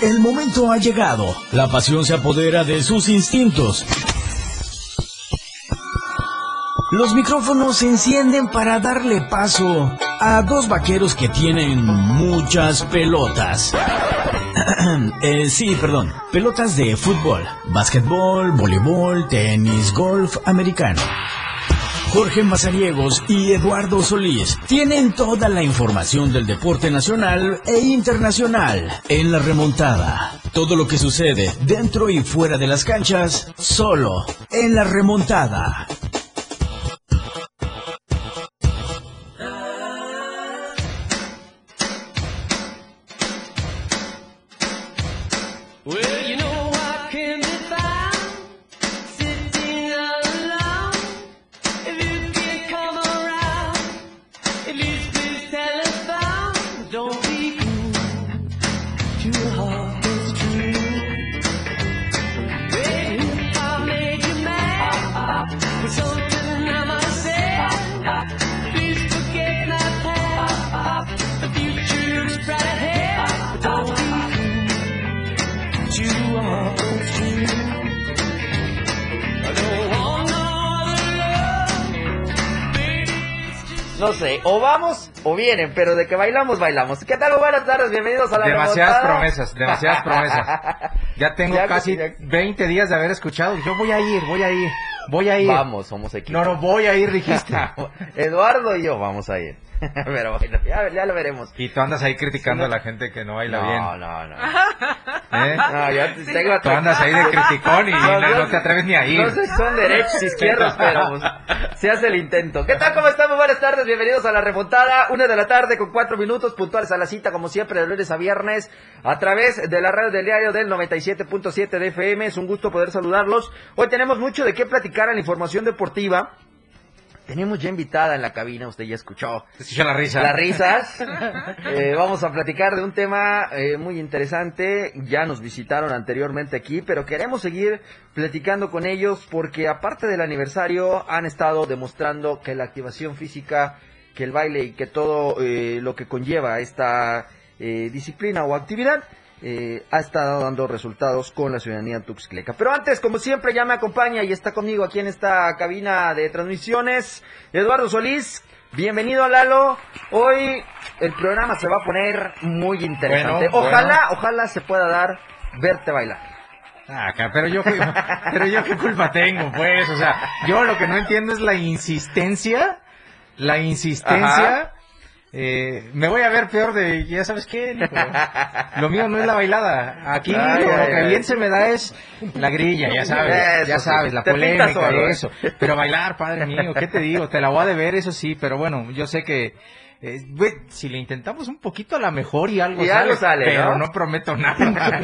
El momento ha llegado. La pasión se apodera de sus instintos. Los micrófonos se encienden para darle paso a dos vaqueros que tienen muchas pelotas. Eh, sí, perdón. Pelotas de fútbol, básquetbol, voleibol, tenis, golf americano. Jorge Mazariegos y Eduardo Solís tienen toda la información del deporte nacional e internacional en la remontada. Todo lo que sucede dentro y fuera de las canchas, solo en la remontada. Pero de que bailamos, bailamos. ¿Qué tal? Buenas tardes, bienvenidos a la Demasiadas remontada. promesas, demasiadas promesas. Ya tengo Ya, casi ya. 20 días de haber escuchado. Yo voy a ir, voy a ir, voy a ir. Vamos, somos equipo. No, no, voy a ir, dijiste. Eduardo y yo vamos a ir. pero bueno, ya, ya lo veremos. Y tú andas ahí criticando a la gente que no baila bien. No, no, no. ¿Eh? No, ya te- tengo Tú andas ahí de criticón y no, te atreves ni a ir. No sé si son derechos, izquierdos, pero pues, se hace el intento. ¿Qué tal? ¿Cómo están? Muy buenas tardes, bienvenidos a la remontada. Una de la tarde con cuatro minutos, puntuales a la cita, como siempre, de lunes a viernes, a través de la radio del diario del 97.7 de FM. Es un gusto poder saludarlos. Hoy tenemos mucho de qué platicar en la información deportiva. Tenemos ya invitada en la cabina, usted ya escuchó. Te escucho la risa. Las risas. Eh, vamos a platicar de un tema eh, muy interesante. Ya nos visitaron anteriormente aquí, pero queremos seguir platicando con ellos porque aparte del aniversario han estado demostrando que la activación física, que el baile y que todo eh, lo que conlleva esta eh, disciplina o actividad eh, ha estado dando resultados con la ciudadanía tuxcleca. Pero antes, como siempre, ya me acompaña y está conmigo aquí en esta cabina de transmisiones, Eduardo Solís. Bienvenido a Lalo. Hoy el programa se va a poner muy interesante. Bueno, ojalá, ojalá se pueda dar verte bailar. Ah, pero yo, pero yo qué culpa tengo, pues, o sea, yo lo que no entiendo es la insistencia, la insistencia, Ajá. Eh, me voy a ver peor de, ya sabes qué, lo mío no es la bailada, aquí Ay, lo, ay, que ay. bien se me da es la grilla, ya sabes, Eso ya sabes, la polémica y ¿eh? eso, pero bailar, padre mío, ¿qué te digo? Te la voy a deber, eso sí, pero bueno, yo sé que eh, si le intentamos un poquito a la mejor y algo Y sale, algo sale, pero ¿no? no prometo nada.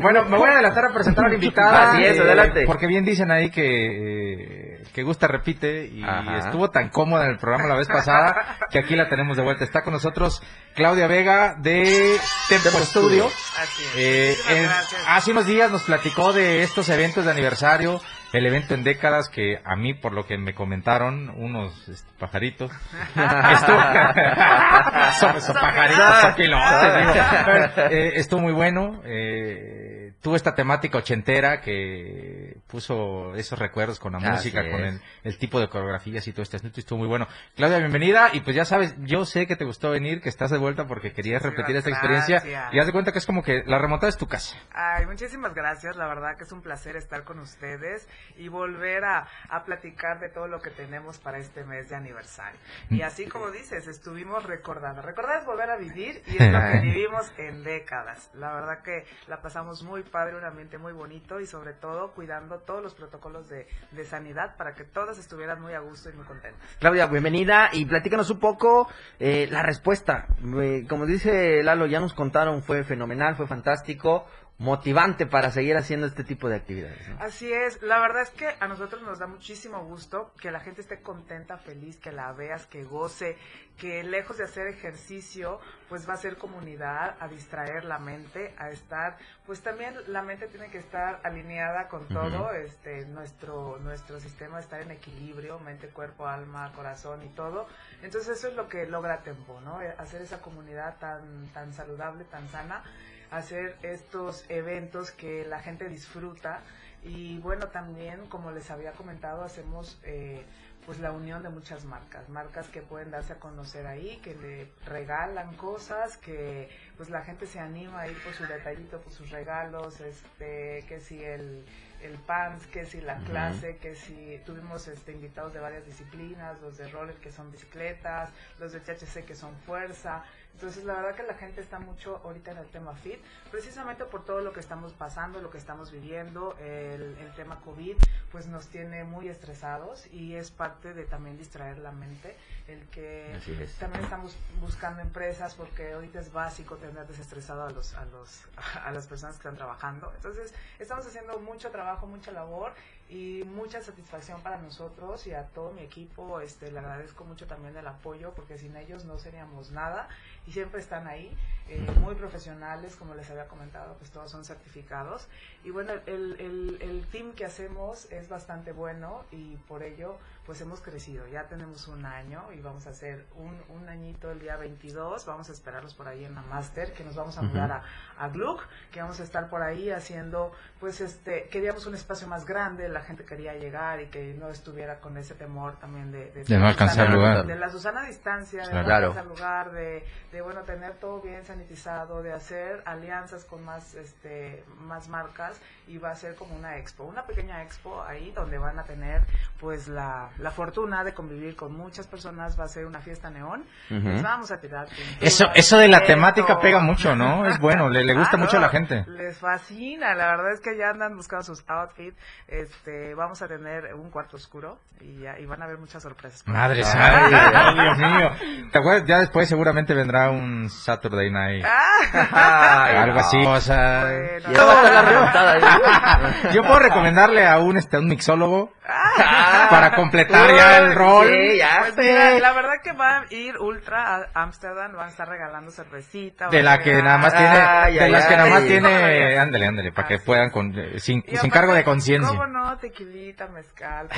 bueno, me voy a adelantar a presentar a la invitada. Así es, eh, adelante. Porque bien dicen ahí que, que gusta repite y Ajá. estuvo tan cómoda en el programa la vez pasada que aquí la tenemos de vuelta. Está con nosotros Claudia Vega de Tempo Studio. Así es. Eh, en- hace unos días nos platicó de estos eventos de aniversario, el evento en décadas que a mí, por lo que me comentaron, unos este, pajaritos, estuvo, son, son pajaritos, son pilotes, digo. Eh, estuvo muy bueno, eh, tuvo esta temática ochentera que puso esos recuerdos con la Así música, con el, el tipo de coreografías y todo este asunto, y estuvo muy bueno. Claudia, bienvenida, y pues ya sabes, yo sé que te gustó venir, que estás de vuelta porque querías Muchísimas repetir esta experiencia, gracias. y haz de cuenta que es como que la remontada es tu casa. Ay, muchísimas gracias. La verdad que es un placer estar con ustedes y volver a, a platicar de todo lo que tenemos para este mes de aniversario. Mm. Y así como dices, estuvimos recordando. Recordar es volver a vivir y es lo que vivimos en décadas. La verdad que la pasamos muy padre, un ambiente muy bonito y sobre todo cuidando todos los protocolos de, de sanidad para que todos estuvieran muy a gusto y muy contentos. Claudia, bienvenida y platícanos un poco eh, la respuesta. Eh, como dice Lalo, ya nos contaron, fue fenomenal, fue fantástico, motivante para seguir haciendo este tipo de actividades. ¿no? Así es, la verdad es que a nosotros nos da muchísimo gusto que la gente esté contenta, feliz, que la veas, que goce, que lejos de hacer ejercicio, pues va a ser comunidad, a distraer la mente, a estar, pues también la mente tiene que estar alineada con todo, este, nuestro, nuestro sistema estar en equilibrio, mente, cuerpo, alma, corazón y todo. Entonces eso es lo que logra Tempo, ¿no? Eh, Hacer esa comunidad tan, tan saludable, tan sana, hacer estos eventos que la gente disfruta y bueno, también, como les había comentado, hacemos eh, pues la unión de muchas marcas, marcas que pueden darse a conocer ahí, que le regalan cosas, que pues la gente se anima a ir por su detallito, por sus regalos, este, que si el, el PANS, que si la clase, que si tuvimos este, invitados de varias disciplinas, los de roller que son bicicletas, los de THC que son fuerza, entonces, la verdad que la gente está mucho ahorita en el tema fit, precisamente por todo lo que estamos pasando, lo que estamos viviendo, el, el tema COVID, pues nos tiene muy estresados y es parte de también distraer la mente, el que es. también estamos buscando empresas porque ahorita es básico tener desestresado a los a los a las personas que están trabajando. Entonces, estamos haciendo mucho trabajo, mucha labor y mucha satisfacción para nosotros y a todo mi equipo, este le agradezco mucho también el apoyo porque sin ellos no seríamos nada y siempre están ahí, eh, muy profesionales, como les había comentado, pues todos son certificados. Y bueno, el, el, el team que hacemos es bastante bueno y por ello pues hemos crecido. Ya tenemos un año y vamos a hacer un, un añito el día 22, vamos a esperarlos por ahí en la Master, que nos vamos a mudar a, a Gluck, que vamos a estar por ahí haciendo, pues este, queríamos un espacio más grande, la gente quería llegar y que no estuviera con ese temor también de, De no alcanzar Susana- lugar. De la Susana distancia, de Claro. no alcanzar lugar, de, de bueno tener todo bien sanitizado, de hacer alianzas con más este más marcas y va a ser como una expo, una pequeña expo ahí donde van a tener pues la, la fortuna de convivir con muchas personas, va a ser una fiesta neón, Ujú. les vamos a tirar pintura, Eso, eso de la esto. temática pega mucho, ¿no? Es bueno, le, le gusta Claro, mucho a la gente. Les fascina, la verdad es que ya andan buscando sus outfits. Este, vamos a tener un cuarto oscuro y, ya, y van a haber muchas sorpresas. Madre Ay, santa, ay, Dios mío. ¿Te acuerdas? Ya después seguramente vendrá un Saturday Night. Ah, Ay, algo no. así. O sea, Bueno. Y ahora va a estar la remontada ahí. yo puedo recomendarle a un, este, a un mixólogo Ah. para completar ya el rol. Sí, ya Pues sé. mira, la verdad que va a ir Ultra a Amsterdam, van a estar regalando cervecita. De van la que nada más tiene, Ay, de ay, las que nada más ay. tiene, ándale, ándale, para que puedan con, eh, sin, Y sin aparte, cargo de conciencia. ¿Cómo no? Tequilita, mezcal.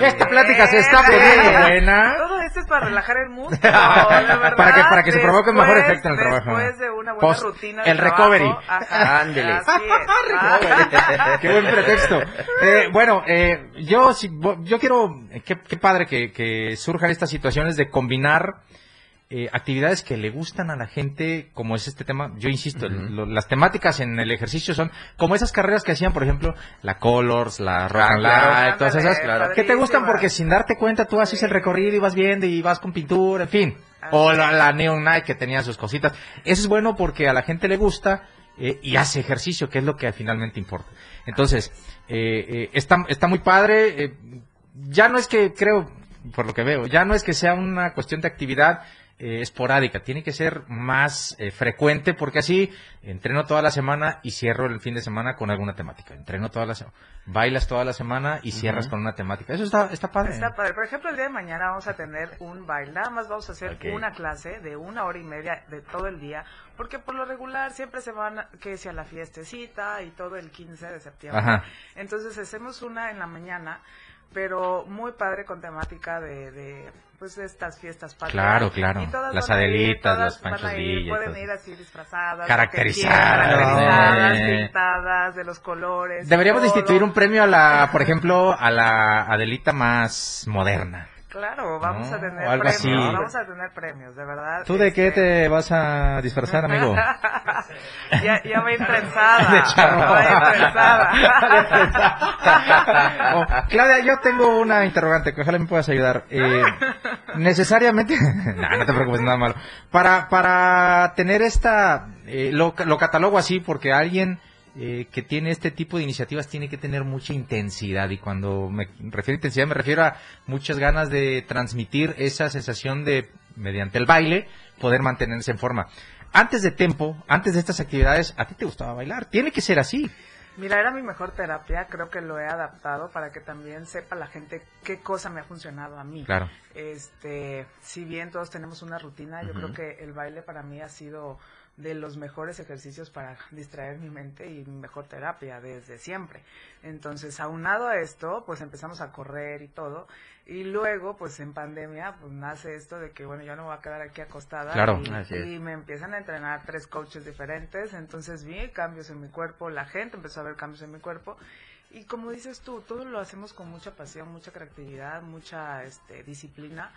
Esta plática se está poniendo buena. Todo esto es para relajar el músculo, verdad. Para que- para que se provoque un mejor efecto en el trabajo. Después de una buena Post- rutina de el trabajo, recovery. Ándele. Qué buen pretexto. Eh, bueno, eh, yo si, yo quiero, eh, qué, qué padre que, que surjan estas situaciones de combinar eh, actividades que le gustan a la gente, como es este tema. Yo insisto, el- Ujú. lo- las temáticas en el ejercicio son como esas carreras que hacían, por ejemplo, la Colors, la Rock Ah, and claro. Light, todas esas, Ándale, que te gustan porque sin darte cuenta tú haces el recorrido y vas viendo y vas con pintura, en fin. O la, la Neon Night que tenía sus cositas. Eso es bueno porque a la gente le gusta eh, y hace ejercicio, que es lo que finalmente importa. Entonces, eh, eh, está, está muy padre. Ya no es que, creo, por lo que veo, ya no es que sea una cuestión de actividad eh, esporádica, tiene que ser más eh, frecuente porque así entreno toda la semana y cierro el fin de semana con alguna temática. Entreno toda la semana, bailas toda la semana y cierras con una temática. Eso está, está padre. Está padre. Por ejemplo, el día de mañana vamos a tener un baile. Nada más vamos a hacer una clase de una hora y media de todo el día. Porque por lo regular siempre se van, a- que sea la fiestecita y todo el 15 de septiembre. Ajá. Entonces hacemos una en la mañana, pero muy padre con temática de, de pues de estas fiestas patrias. Claro, claro. Y todas Las ir, Adelitas, las Panchos Villa Pueden ir así disfrazadas. Caracterizadas, quieran, caracterizadas, eh. pintadas, de los colores. Deberíamos de todo. instituir un premio a la, por ejemplo, a la Adelita más moderna. Claro, vamos No, a tener algo premios, así. vamos a tener premios, de verdad. ¿Tú de qué este, te vas a disfrazar, amigo? ya, ya va a ir trenzada. De charro. Va a ir trenzada. Oh, Claudia, yo tengo una interrogante que ojalá me puedas ayudar. Eh, necesariamente, no, no te preocupes, nada malo. Para, para tener esta, eh, lo, lo catalogo así porque alguien eh, que tiene este tipo de iniciativas tiene que tener mucha intensidad y cuando me refiero a intensidad me refiero a muchas ganas de transmitir esa sensación de, mediante el baile, poder mantenerse en forma. Antes de Tempo, antes de estas actividades, ¿a ti te gustaba bailar? Tiene que ser así. Mira, era mi mejor terapia, creo que lo he adaptado para que también sepa la gente qué cosa me ha funcionado a mí. Claro. Este, si bien todos tenemos una rutina, yo creo que el baile para mí ha sido de los mejores ejercicios para distraer mi mente y mi mejor terapia desde siempre. Entonces, aunado a esto, pues empezamos a correr y todo. Y luego, pues en pandemia, pues nace esto de que, bueno, yo no voy a quedar aquí acostada. Claro. y, Así es. y me empiezan a entrenar tres coaches diferentes. Entonces vi cambios en mi cuerpo, la gente empezó a ver cambios en mi cuerpo. Y como dices tú, todo lo hacemos con mucha pasión, mucha creatividad, mucha este, disciplina.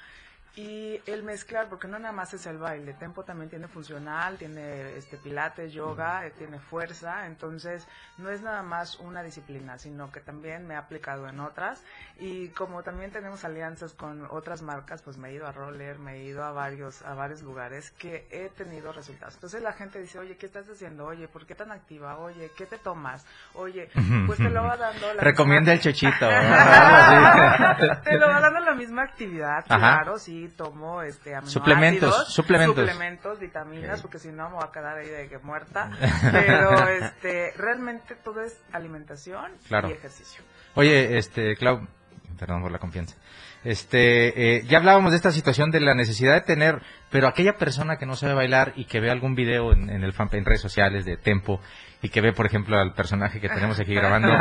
Y el mezclar, porque no nada más es el baile, Tempo también tiene funcional, tiene este pilates, yoga, eh, tiene fuerza, entonces no es nada más una disciplina, sino que también me he aplicado en otras y como también tenemos alianzas con otras marcas, pues me he ido a roller, me he ido a varios a varios lugares que he tenido resultados. Entonces la gente dice, "Oye, ¿qué estás haciendo? Oye, ¿por qué tan activa? Oye, ¿qué te tomas? Oye, pues te lo va dando la Recomienda misma- el chochito. te lo va dando la misma actividad, Ajá. claro, sí, tomo este Suplementos, suplementos. suplementos, vitaminas, Ok. porque si no me voy a quedar ahí de que muerta, pero este realmente todo es alimentación Claro. y ejercicio. Oye, este, Clau, perdón por la confianza. Este, eh, ya hablábamos de esta situación de la necesidad de tener, pero aquella persona que no sabe bailar y que ve algún video en, en el fan, en redes sociales de Tempo y que ve, por ejemplo, al personaje que tenemos aquí grabando,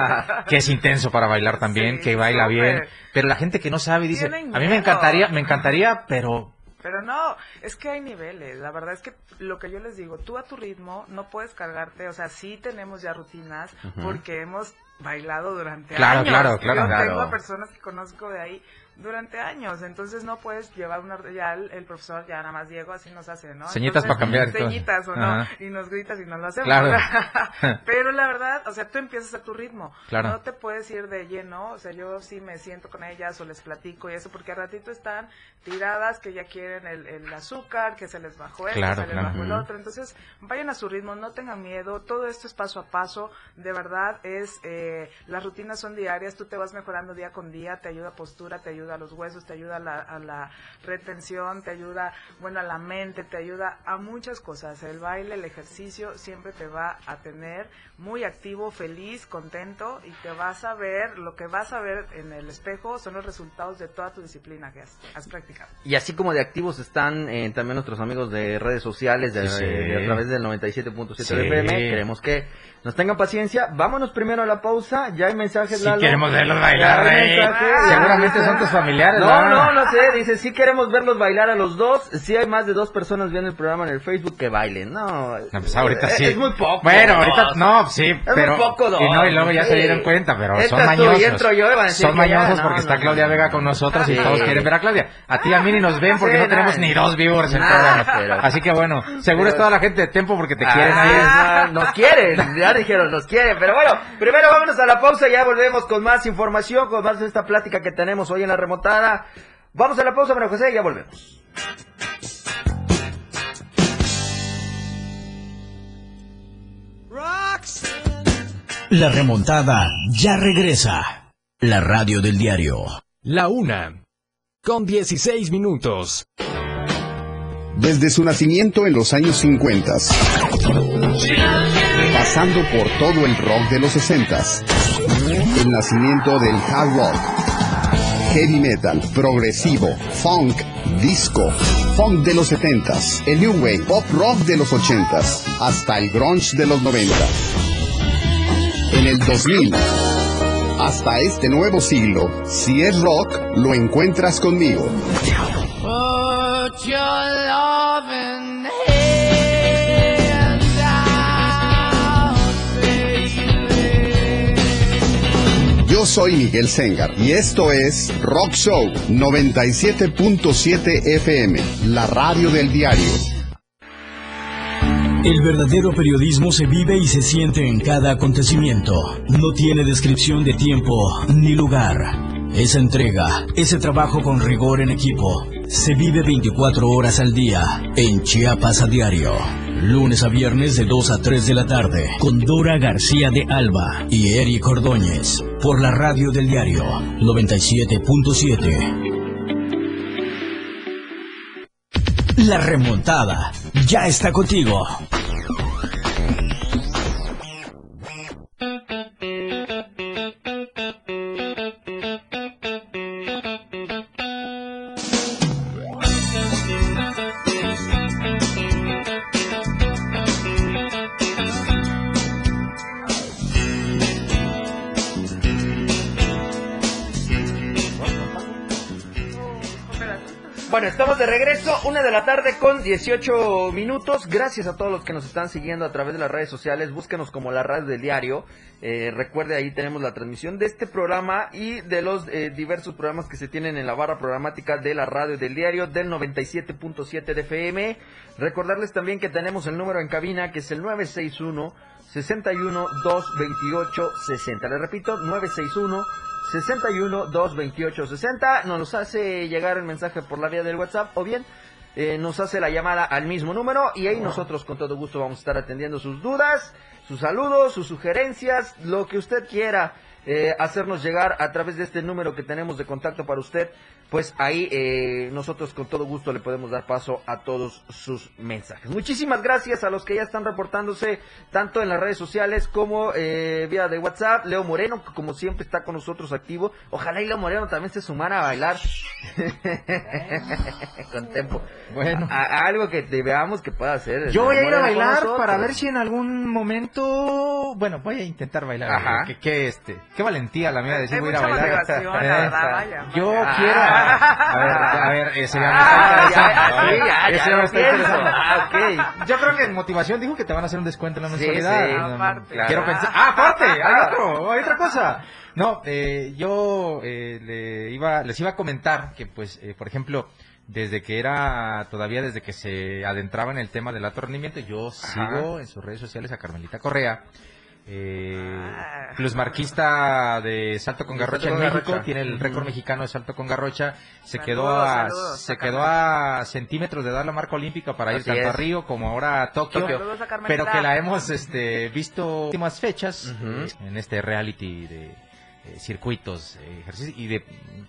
que es intenso para bailar también, Sí, que baila bien, pero la gente que no sabe dice, a mí me miedo". encantaría, me encantaría, pero Pero no, es que hay niveles. La verdad es que lo que yo les digo, tú a tu ritmo no puedes cargarte. O sea, sí tenemos ya rutinas porque hemos bailado durante Claro, años. claro, claro. Yo Claro. tengo a personas que conozco de ahí durante años. Entonces no puedes llevar una. Ya el, el profesor, ya nada más Diego, así nos hace, ¿no? Ceñitas Entonces, pa' cambiar. Ceñitas o no. Ajá. Y nos gritas y no lo hacemos. Claro. Pero la verdad, o sea, tú empiezas a tu ritmo. Claro. No te puedes ir de lleno. O sea, yo sí me siento con ellas o les platico y eso, porque al ratito están tiradas que ya quieren el, el azúcar, que se les bajó esto, Claro, se les claro. bajó el otro. Entonces, vayan a su ritmo, no tengan miedo. Todo esto es paso a paso. De verdad, es eh, las rutinas son diarias. Tú te vas mejorando día con día. Te ayuda postura, te ayuda a los huesos, te ayuda a la, a la retención, te ayuda, bueno, a la mente, te ayuda a muchas cosas. El baile, el ejercicio siempre te va a tener muy activo, feliz, contento y te vas a ver, lo que vas a ver en el espejo son los resultados de toda tu disciplina que has, has practicado. Y así como de activos están eh, también nuestros amigos de redes sociales, de, Sí. de- a través del 97.7 Sí. FM. Queremos que nos tengan paciencia. Vámonos primero a la pausa. Ya hay mensajes, Si Lalo. queremos verlos bailar, mensajes. Seguramente son tus familiares, No, ¿verdad? no, no sé. Dice, sí queremos verlos bailar a los dos. Si hay más de dos personas viendo el programa en el Facebook que bailen. No, No, pues ahorita es- sí. Es muy poco. Bueno, ahorita no, sí, muy pero poco, dos. y no y luego ya se dieron cuenta, pero son y mañosos. entro yo y van a decir son mañosos no, porque está Claudia. Vega con nosotros y Sí. todos quieren ver a Claudia. A ti y a mí ni nos ven porque no tenemos ni dos viewers en el programa. pero- Así que bueno, seguro es toda la gente de Tempo porque te quieren Ah, ahí. no, nos quieren, ya dijeron, nos quieren. Pero bueno, primero vámonos a la pausa y ya volvemos con más información, con más de esta plática que tenemos hoy en la remontada. Vamos a la pausa, María José, y ya volvemos. La remontada ya regresa. La radio del diario. La una. Con 16 minutos. Desde su nacimiento en los años 50, pasando por todo el rock de los 60, el nacimiento del hard rock, heavy metal, progresivo, funk, disco, funk de los 70, el new wave, pop rock de los 80, hasta el grunge de los 90. En el 2000, hasta este nuevo siglo, si es rock, lo encuentras conmigo. Soy Miguel Sengar y esto es Rock Show 97.7 FM, la radio del diario. El verdadero periodismo se vive y se siente en cada acontecimiento. No tiene descripción de tiempo ni lugar. Esa entrega, ese trabajo con rigor en equipo, se vive 24 horas al día en Chiapas a diario. Lunes a viernes de 2 a 3 de la tarde con Dora García de Alba y Eric Ordóñez por la radio del diario 97.7. La remontada ya está contigo. Bueno, estamos de regreso, una de la tarde con 18 minutos. Gracias a todos los que nos están siguiendo a través de las redes sociales. Búsquenos como la radio del diario. Eh, recuerde, ahí tenemos la transmisión de este programa y de los eh, diversos programas que se tienen en la barra programática de la radio del diario del 97.7 de FM. Recordarles también que tenemos el número en cabina que es el 961 61 228 60. Le repito, 961 61 228 60. Nos hace llegar el mensaje por la vía del WhatsApp o bien eh, nos hace la llamada al mismo número y ahí nosotros con todo gusto vamos a estar atendiendo sus dudas, sus saludos, sus sugerencias, lo que usted quiera eh, hacernos llegar a través de este número que tenemos de contacto para usted. Pues ahí eh, nosotros con todo gusto le podemos dar paso a todos sus mensajes. Muchísimas gracias a los que ya están reportándose tanto en las redes sociales como eh, vía de WhatsApp. Leo Moreno, que como siempre está con nosotros activo. Ojalá y Leo Moreno también se sumara a bailar con tempo. Bueno. A- a algo que te veamos que pueda hacer. Yo voy a ir a bailar para ver si en algún momento, bueno, voy a intentar bailar. Ajá. Qué, qué, este, qué valentía la mía de decir voy a ir a bailar. verdad, vaya, Yo vaya. quiero, a ver, a ver, ese ya me Ah, está interesando. sí, ya, Ese ya me está interesando. Ah. Yo creo que en motivación dijo que te van a hacer un descuento en la Sí, mensualidad. sí. No, Aparte. Quiero pensar. Ah, aparte, hay otro, hay otra cosa. No, eh, yo eh, le iba, les iba a comentar que, pues, eh, por ejemplo, desde que era, todavía desde que se adentraba en el tema del alto rendimiento, yo sigo en sus redes sociales a Carmelita Correa. Eh, Ah. plusmarquista de salto con garrocha en México, garrocha. tiene el récord mexicano de salto con garrocha, se Saludos, quedó a saludos se a quedó a centímetros de dar la marca olímpica para ir tanto a. Río como ahora a Tokio. Saludos pero que la hemos este visto últimas fechas en este reality de eh, circuitos, eh, ejercicios y de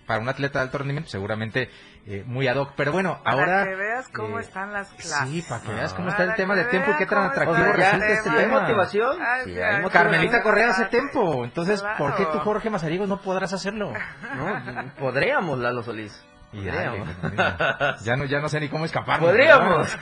para un atleta de alto rendimiento seguramente eh, muy ad hoc, pero bueno, Para ahora que veas cómo eh, están las clases. Sí, para que veas cómo Para está el tema de tiempo y qué tan atractivo resulta este ¿hay tema. motivación? Ay, Sí, sí, hay motivación. Carmelita Correa hace tiempo, entonces ¿por qué tú. Jorge Mazariegos no podrás hacerlo? No, podríamos, Lalo Solís. Y dale, ya no ya no sé ni cómo escapar. Podríamos.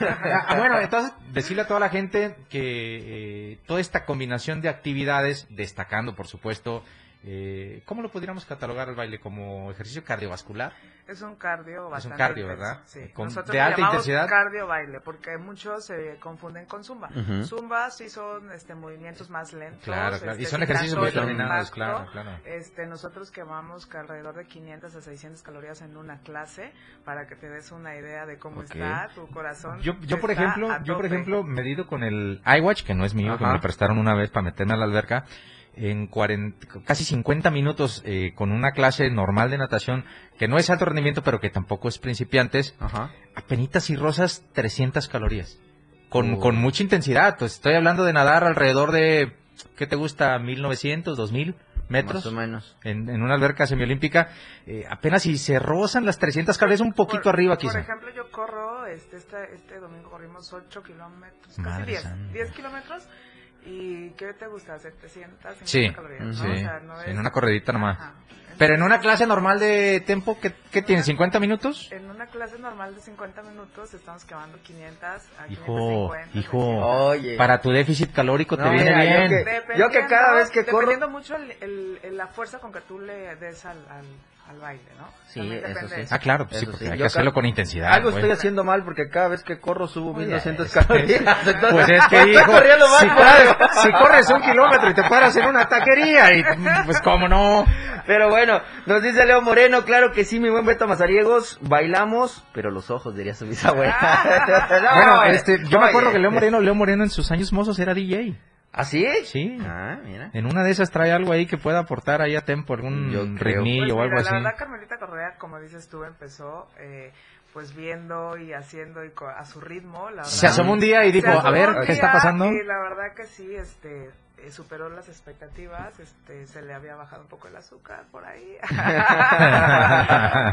bueno, entonces decirle a toda la gente que eh, toda esta combinación de actividades, destacando por supuesto, eh, ¿cómo lo podríamos catalogar el baile como ejercicio cardiovascular? Es un cardio bastante cardio, intenso, ¿verdad? Sí. Con- Nosotros de alta intensidad. cardio baile, porque muchos se confunden con zumba. Ujú. Zumba sí son este movimientos más lentos. Claro, claro. Y este, son sin ejercicios muy determinados, impacto. claro, claro. Este, nosotros quemamos que alrededor de 500 a 600 calorías en una clase para que te des una idea de cómo Ok. está tu corazón. Yo, yo por ejemplo, yo por ejemplo, medido con el iWatch, que no es mío, que Ajá. me lo prestaron una vez para meterme a la alberca, en 40, casi 50 minutos eh, con una clase normal de natación, que no es alto rendimiento, pero que tampoco es principiantes, Ajá. apenitas y rosas 300 calorías. Con, Oh. con mucha intensidad. Pues estoy hablando de nadar alrededor de, ¿qué te gusta? 1900, 2000 metros. Más o menos. En, en una alberca semiolímpica, eh, apenas si se rozan las 300 calorías, un poquito Por- arriba Por quizá. ejemplo, yo corro, este, este, este domingo corrimos 8 kilómetros, casi Madre 10, santa. 10 kilómetros. ¿Y qué te gusta? 750 Sí, calorías, ¿no? sí, O sea, no sí, es- en una corredita nomás. Ajá. Pero en una clase normal de tiempo, ¿qué, qué tiene? ¿50 minutos? En una clase normal de 50 minutos estamos quemando 500 a Hijo, 550. hijo. Oye. Para tu déficit calórico te No, viene mira, yo bien. que- Dependiendo- Yo que cada vez que corro- Dependiendo mucho el, el- el- la fuerza con que tú le des al, al, al baile, ¿no? Sí, eso sí. Ah, claro, pues sí, Eso porque sí, hay yo que hacerlo con intensidad. Algo güey. estoy haciendo mal porque cada vez que corro subo Oye, 1200 es- calorías. Entonces, Pues es que, hijo, si, corres, si corres un kilómetro y te paras en una taquería, y pues cómo no. Pero bueno, nos dice Leo Moreno, claro que sí, mi buen Beto Mazariegos, bailamos, pero los ojos diría su bisabuela. No, bueno, este, yo me acuerdo que Leo Moreno, Leo Moreno en sus años mozos era DJ. ¿Ah, sí? Sí. Ah, mira. En una de esas trae algo ahí que pueda aportar ahí a tempo, algún creo. ritmillo Pues o algo mira, así. La verdad, Carmelita Correa, como dices tú, empezó eh, pues viendo y haciendo y co- a su ritmo. La Se verdad. asomó un día y dijo, Se a ver, ¿qué está pasando? Y la verdad que sí, este, superó las expectativas, este, se le había bajado un poco el azúcar por ahí.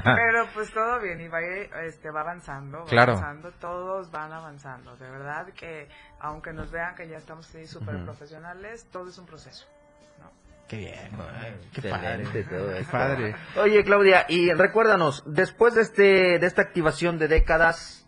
Pero pues todo bien y va, este, va avanzando, va Claro. avanzando, todos van avanzando. De verdad que aunque nos vean que ya estamos así súper profesionales, todo es un proceso. ¿no? Qué bien, qué Excelente padre. todo Qué esto. padre. Oye, Claudia, y recuérdanos, después de este de esta activación de décadas,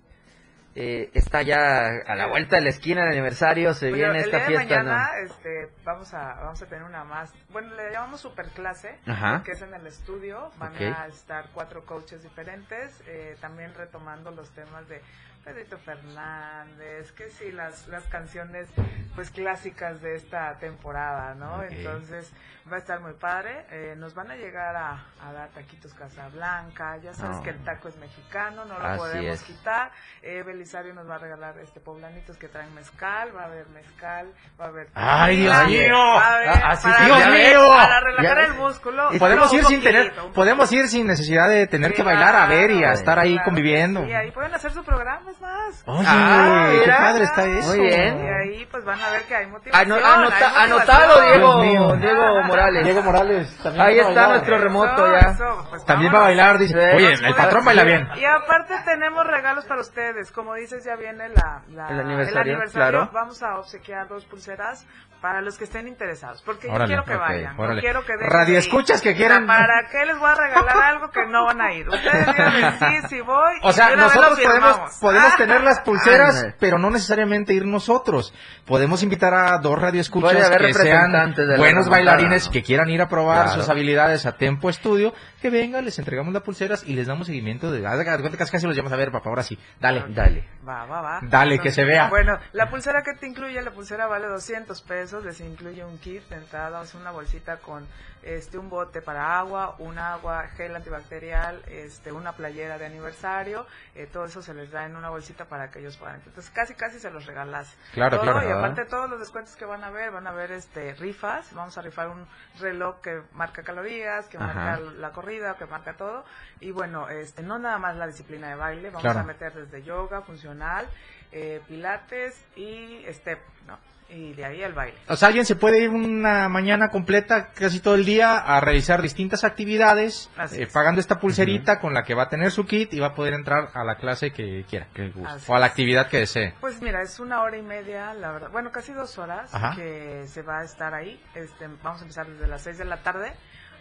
eh, está ya a la vuelta de la esquina el aniversario, se Pero viene el esta día de fiesta. ¿no? mañana este, vamos, a, vamos a tener una más. Bueno, le llamamos superclase, Ajá. que es en el estudio. Van a estar cuatro coaches diferentes, eh, también retomando los temas de Pedrito Fernández, que sí, las, las canciones pues clásicas de esta temporada, ¿no? Entonces va a estar muy padre. Eh, nos van a llegar a, a dar taquitos Casablanca. Ya sabes que el taco es mexicano, no lo Así podemos es. quitar. Eh, Belisario nos va a regalar este poblanitos que traen mezcal, va a haber mezcal, va a haber ¡Ay, Dios mío! Ah, así- para- Dios ya ves, mío! Para relajar el músculo. Podemos un ir sin tener, podemos ir sin necesidad de tener que bailar a ver y a estar ahí claro. conviviendo. Sí, ahí pueden hacer su programa, es más. Oye, Ah, qué mira. padre está eso. Muy bien. Y ahí pues van a ver que hay motivación. Ano- hay anota- motivación. anotado, Diego, mío. Diego Morales. Diego Morales también Ahí va a está bailar. nuestro remoto Eso, ya. eso, pues, También va a bailar, dice. Sí. Oye, el patrón baila bien. Y aparte tenemos regalos para ustedes. Como dices, ya viene la, la- El aniversario, claro. Vamos a obsequiar dos pulseras para los que estén interesados. Porque Órale, yo quiero que vayan. No quiero que dejen Radio escuchas que quieran- ¿Para qué les voy a regalar algo que no van a ir? Ustedes díganme sí, sí voy. O sea, nosotros podemos, podemos Ah. tener las pulseras, pero no necesariamente ir nosotros. Podemos invitar a dos radioescuchas que sean buenos bailarines que quieran ir a probar Claro. sus habilidades a Tempo Estudio, que vengan, les entregamos las pulseras y les damos seguimiento de... casi casi los llamas a ver, papá, ahora sí, dale. Dale. Va, va, va. Dale, que se vea. Bueno, la pulsera que te incluye, la pulsera vale 200 pesos, les incluye un kit de entrada, o sea, una bolsita con este un bote para agua, un agua, gel antibacterial, este una playera de aniversario, eh, todo eso se les da en una bolsita para que ellos puedan. Entonces, casi casi se los regalas. Claro, Todo, claro. Y aparte todos los descuentos que van a ver, van a ver este rifas, vamos a rifar un reloj que marca calorías, que Ajá. marca la corrida, que marca todo. Y bueno, este no nada más la disciplina de baile, vamos Claro. a meter desde yoga funcional, eh, pilates y step, ¿no? Y de ahí el baile. O sea, alguien se puede ir una mañana completa, casi todo el día, a realizar distintas actividades, Así eh, es. pagando esta pulserita con la que va a tener su kit y va a poder entrar a la clase que quiera. Así O a la actividad que desee. Pues mira, es una hora y media, la verdad, bueno, casi dos horas Ajá. que se va a estar ahí. Este, vamos a empezar desde las seis de la tarde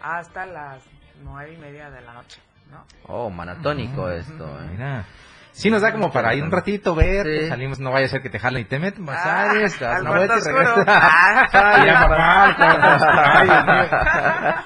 hasta las nueve y media de la noche, ¿no? Oh, maratónico esto. ¿eh? Mira. Sí nos da como para ir un ratito, ver, Sí. salimos, no vaya a ser que te jalen y te meten masajes, Ah, das una vuelta y regresas. Ah.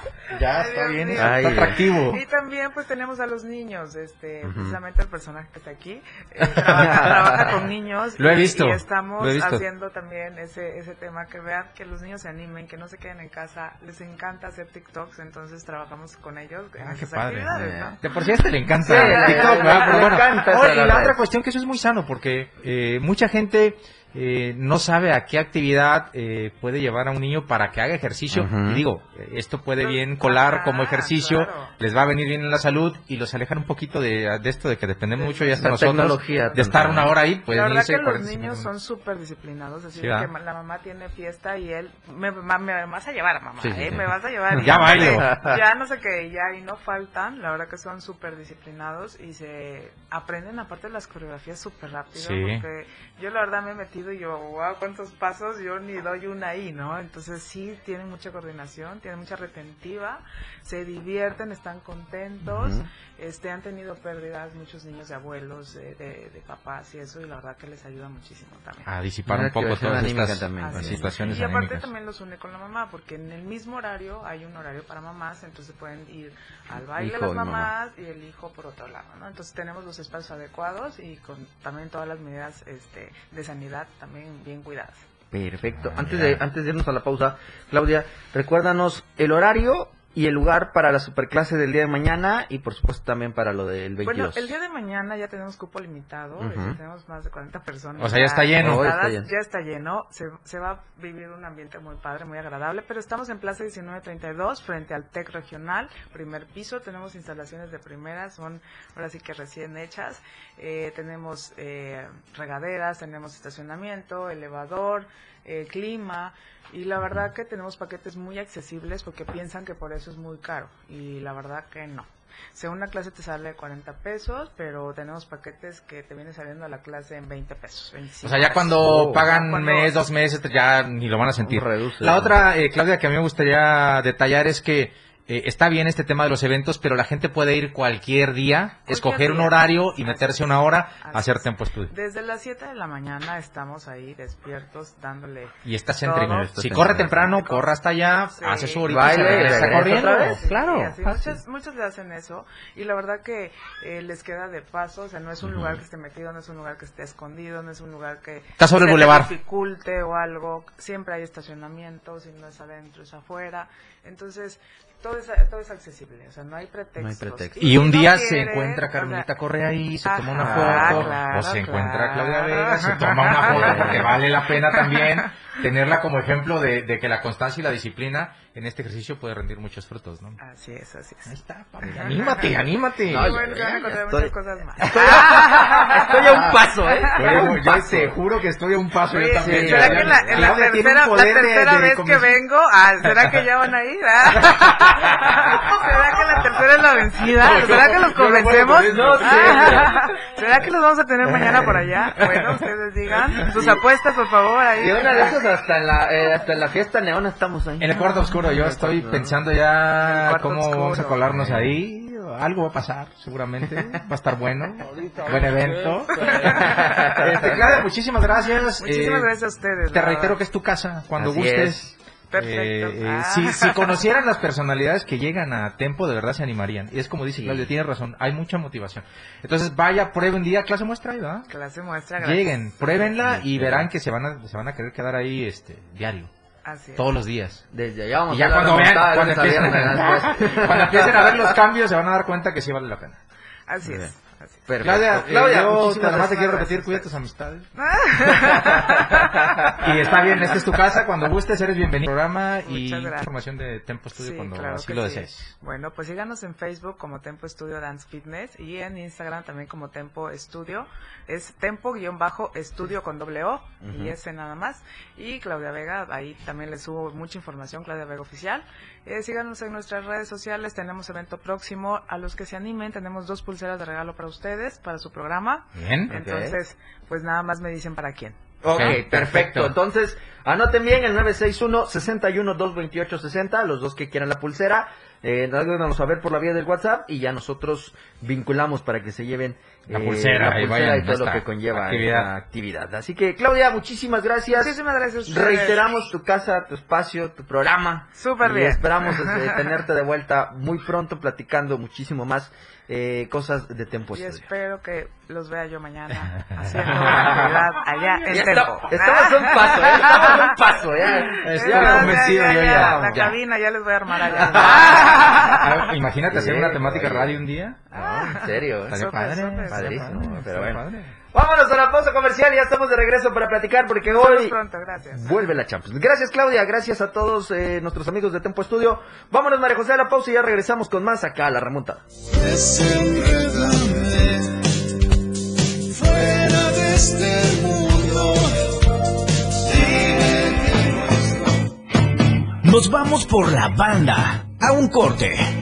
Y ya. Ay, está Dios bien, está Ay, atractivo. Y también pues tenemos a los niños, este, precisamente el personaje que está aquí, eh, trabaja, trabaja con niños. Lo he y- visto, Y estamos lo he visto. haciendo también ese, ese tema, que vean que los niños se animen, que no se queden en casa, les encanta hacer TikToks, entonces trabajamos con ellos en Ah, qué esas padre. actividades, ¿no? De por sí a este le encanta Sí, TikTok, y la otra cuestión que eso es muy sano porque eh, mucha gente eh, no sabe a qué actividad eh, puede llevar a un niño para que haga ejercicio. Y digo, eh, esto puede bien colar como ejercicio, claro. les va a venir bien en la salud y los alejan un poquito de, de esto de que dependemos mucho ya hasta La nosotros tecnología de estar una hora ahí, pues la verdad que los 45 niños son súper disciplinados, así Sí, que la mamá tiene fiesta y él, me, ma- me vas a llevar, mamá, Sí, ¿eh? sí. me vas a llevar. Ya no sé bailo. qué, Ya no sé qué, ya y no faltan, la verdad que son súper disciplinados y se aprenden aparte las coreografías súper rápido, Sí. porque yo la verdad me he y yo, wow, cuántos pasos, yo ni doy una ahí, ¿no? Entonces sí, tienen mucha coordinación, tienen mucha retentiva, se divierten, están contentos, este han tenido pérdidas muchos niños de abuelos, de, de- de papás y eso, y la verdad que les ayuda muchísimo también. A disipar un poco todas estas también. Las es. situaciones y aparte anímicas. también los une con la mamá, porque en el mismo horario hay un horario para mamás, entonces pueden ir al baile Hijo las y mamá. mamás y el hijo por otro lado, ¿no? Entonces tenemos los espacios adecuados y con también todas las medidas este, de sanidad también bien cuidadas. Perfecto. Ah, Antes de, antes de irnos a la pausa, Claudia, recuérdanos el horario y el lugar para la superclase del día de mañana y por supuesto también para lo del 22. Bueno, el día de mañana ya tenemos cupo limitado, este, tenemos más de 40 personas. O sea, ya está lleno. Está lleno. Ya está lleno, se, se va a vivir un ambiente muy padre, muy agradable, pero estamos en Plaza 1932 frente al TEC regional, primer piso, tenemos instalaciones de primera, son ahora sí que recién hechas, Eh, tenemos eh, regaderas, tenemos estacionamiento, elevador, eh, clima, y la verdad que tenemos paquetes muy accesibles porque piensan que por eso es muy caro, y la verdad que no. Según una clase te sale 40 pesos, pero tenemos paquetes que te viene saliendo a la clase en 20 pesos. 25 O sea, ya pesos. cuando Oh, pagan cuando- mes, dos meses, ya ni lo van a sentir. Reduce. La otra, eh, Claudia, que a mí me gustaría detallar es que eh, está bien este tema de los eventos, pero la gente puede ir cualquier día, escoger un día. horario y Así meterse una hora a Así hacer es. Tempo Estudio. Desde las 7 de la mañana estamos ahí despiertos dándole Y está céntrico. Si corre temprano, corra hasta allá, Sí. hace su horita, Baile se y regresa corriendo. otra vez. Sí, Claro. así, fácil. muchos, muchos le hacen eso y la verdad que eh, les queda de paso, o sea, no es un lugar que esté metido, no es un lugar que esté escondido, no es un lugar que Está sobre el bulevar. dificulte o algo, siempre hay estacionamiento, si no es adentro es afuera, entonces todo es, todo es accesible, o sea, no hay pretextos. No hay pretextos. Y un no día se quieren, encuentra o Carmelita sea, Correa ahí, se toma una foto, claro, o se encuentra claro. Claudia Vega, se toma una foto, porque vale la pena también tenerla como ejemplo de, de que la constancia y la disciplina en este ejercicio puede rendir muchos frutos, ¿no? Así es, así es. Ahí está, papi, anímate, anímate. No, bueno, se van a estoy- muchas cosas más. Estoy a un paso, ¿eh? Estoy a Oye, un yo paso. te juro que estoy a un paso yo Oye, también. sí, ¿Será que en la, en la tercera, la de- tercera de vez que convencer- vengo, ah, ¿será que ya van a ir? Ah. ¿Será que la tercera es la vencida? Yo- ¿Será que los yo convencemos? No sé. Ah. ¿Será que los vamos a tener mañana por allá? Bueno, ustedes digan. Sus apuestas, por favor, ahí. Y una de esas hasta en la, eh, hasta en la fiesta neona estamos ahí. En el cuarto oscuro, yo estoy pensando ya cómo oscuro. vamos a colarnos ahí. Algo va a pasar, seguramente. Va a estar bueno. Buen evento. Este, Claudia, muchísimas gracias. Muchísimas Eh, gracias a ustedes. Te reitero que es tu casa, cuando Así gustes. es. Perfecto. Eh, eh, Ah. si, si conocieran las personalidades que llegan a Tempo, de verdad se animarían. Y es como dice Sí. Claudia, tiene razón, hay mucha motivación. Entonces, vaya, prueben un día, clase muestra ahí, ¿verdad? Clase muestra. gracias. Lleguen, pruébenla y verán que se van a, se van a querer quedar ahí este diario, Así es. todos los días. Desde allá vamos Y ya a cuando vean, cuando empiecen, cuando empiecen a ver los cambios, se van a dar cuenta que sí vale la pena. Así Muy es. bien. así es. Perfecto. Claudia, Claudia, eh, yo muchísimas nada más te gracias. quiero repetir, cuida tus amistades. y está bien, esta es tu casa, cuando gustes eres bienvenido al programa y gracias. información de Tempo Studio Sí, cuando claro así que lo sí. desees. Bueno, pues síganos en Facebook como Tempo Estudio Dance Fitness y en Instagram también como Tempo Estudio. Es Tempo-Estudio con doble O y ese nada más. Y Claudia Vega, ahí también les subo mucha información, Claudia Vega Oficial. Eh, síganos en nuestras redes sociales, tenemos evento próximo. A los que se animen, tenemos dos pulseras de regalo para ustedes, para su programa. Bien. Entonces, pues nada más me dicen para quién. Ok, perfecto. perfecto. Entonces, anoten bien el 961-61-228-60, los dos que quieran la pulsera. Eh, háganos saber por la vía del WhatsApp y ya nosotros vinculamos para que se lleven La eh, pulsera, la pulsera vayan y todo a lo que conlleva actividad. la actividad. Así que, Claudia, muchísimas gracias. Muchísimas gracias a ustedes. Reiteramos tu casa, tu espacio, tu programa. Súper Y bien. esperamos este, tenerte de vuelta muy pronto platicando muchísimo más eh, cosas de Tempo Y Studio. espero que los vea yo mañana haciendo actividad allá en Ya Tempo. está- estamos a un paso, ¿eh? estamos a un paso. Ya, Estoy ya, convencido ya, yo ya. La Ya. cabina ya les voy a armar allá. Ah, Imagínate hacer Sí, una temática oye. radio un día. No, en serio. ¿eh? Estaría padre, padrísimo, padre, pero bueno. padre. Vámonos a la pausa comercial y ya estamos de regreso para platicar porque hoy pronto, gracias. vuelve la Champions. Gracias Claudia, gracias a todos eh, nuestros amigos de Tempo Estudio. Vámonos María José a la pausa y ya regresamos con más acá a la remontada. fuera de este mundo. Nos vamos por la banda. A un corte.